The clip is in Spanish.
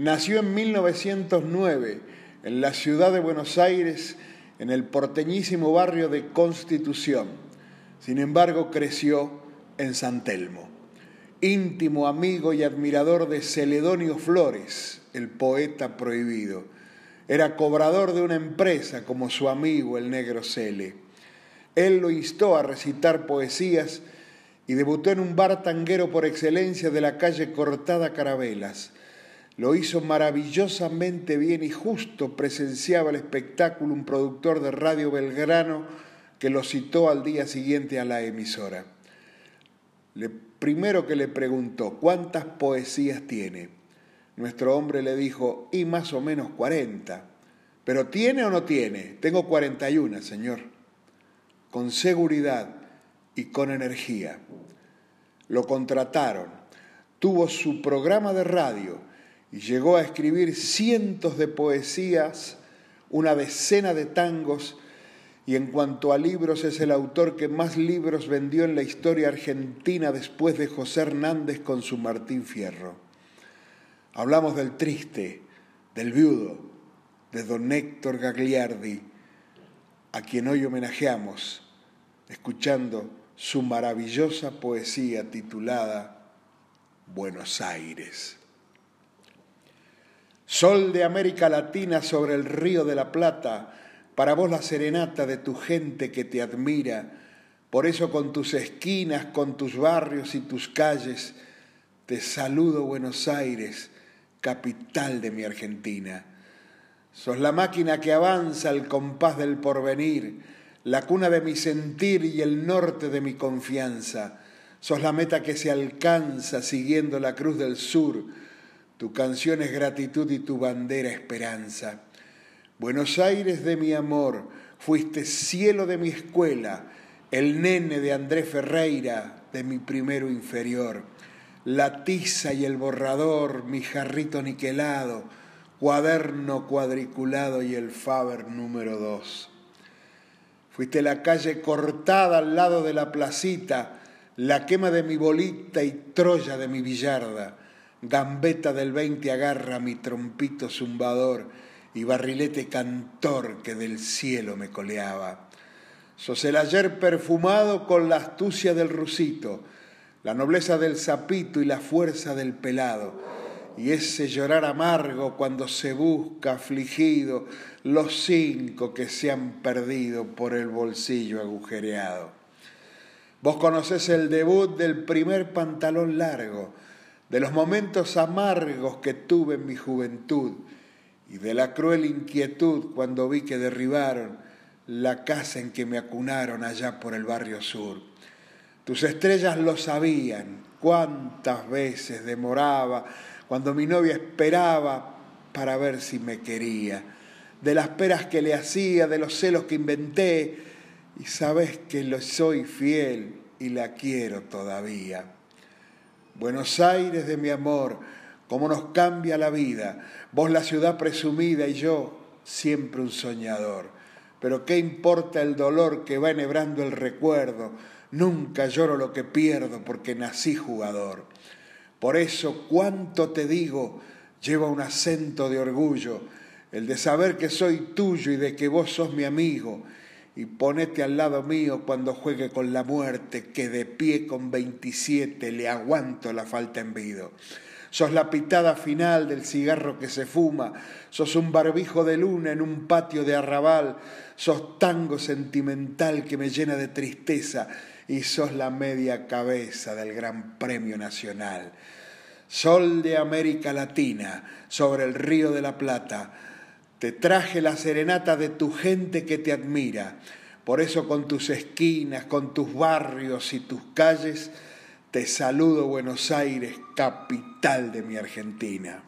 Nació en 1909 en la ciudad de Buenos Aires, en el porteñísimo barrio de Constitución. Sin embargo, creció en San Telmo. Íntimo amigo y admirador de Celedonio Flores, el poeta prohibido. Era cobrador de una empresa como su amigo el negro Cele. Él lo instó a recitar poesías y debutó en un bar tanguero por excelencia de la calle Cortada Carabelas. Lo hizo maravillosamente bien y justo presenciaba el espectáculo un productor de Radio Belgrano que lo citó al día siguiente a la emisora. Primero que le preguntó, ¿cuántas poesías tiene? Nuestro hombre le dijo, y más o menos 40. ¿Pero tiene o no tiene? Tengo 41, señor. Con seguridad y con energía. Lo contrataron. Tuvo su programa de radio y llegó a escribir cientos de poesías, una decena de tangos, y en cuanto a libros es el autor que más libros vendió en la historia argentina después de José Hernández con su Martín Fierro. Hablamos del triste, del viudo, de don Héctor Gagliardi, a quien hoy homenajeamos, escuchando su maravillosa poesía titulada Buenos Aires. Sol de América Latina sobre el río de la Plata, para vos la serenata de tu gente que te admira, por eso con tus esquinas, con tus barrios y tus calles, te saludo Buenos Aires, capital de mi Argentina. Sos la máquina que avanza al compás del porvenir, la cuna de mi sentir y el norte de mi confianza. Sos la meta que se alcanza siguiendo la cruz del sur, tu canción es gratitud y tu bandera esperanza. Buenos Aires de mi amor, fuiste cielo de mi escuela, el nene de Andrés Ferreira, de mi primero inferior. La tiza y el borrador, mi jarrito niquelado, cuaderno cuadriculado y el Faber número dos. Fuiste la calle cortada al lado de la placita, la quema de mi bolita y Troya de mi billarda gambeta del veinte agarra mi trompito zumbador y barrilete cantor que del cielo me coleaba. Sos el ayer perfumado con la astucia del rusito, la nobleza del sapito y la fuerza del pelado, y ese llorar amargo cuando se busca afligido los cinco que se han perdido por el bolsillo agujereado. Vos conocés el debut del primer pantalón largo, de los momentos amargos que tuve en mi juventud y de la cruel inquietud cuando vi que derribaron la casa en que me acunaron allá por el barrio sur. Tus estrellas lo sabían, cuántas veces demoraba cuando mi novia esperaba para ver si me quería, de las peras que le hacía, de los celos que inventé, y sabes que lo soy fiel y la quiero todavía. Buenos Aires de mi amor, cómo nos cambia la vida, vos la ciudad presumida y yo siempre un soñador. Pero qué importa el dolor que va enhebrando el recuerdo, nunca lloro lo que pierdo porque nací jugador. Por eso cuánto te digo lleva un acento de orgullo, el de saber que soy tuyo y de que vos sos mi amigo y ponete al lado mío cuando juegue con la muerte, que de pie con 27 le aguanto la falta en vido. Sos la pitada final del cigarro que se fuma, sos un barbijo de luna en un patio de arrabal, sos tango sentimental que me llena de tristeza y sos la media cabeza del Gran Premio Nacional. Sol de América Latina sobre el río de la Plata, te traje la serenata de tu gente que te admira. Por eso con tus esquinas, con tus barrios y tus calles, te saludo Buenos Aires, capital de mi Argentina.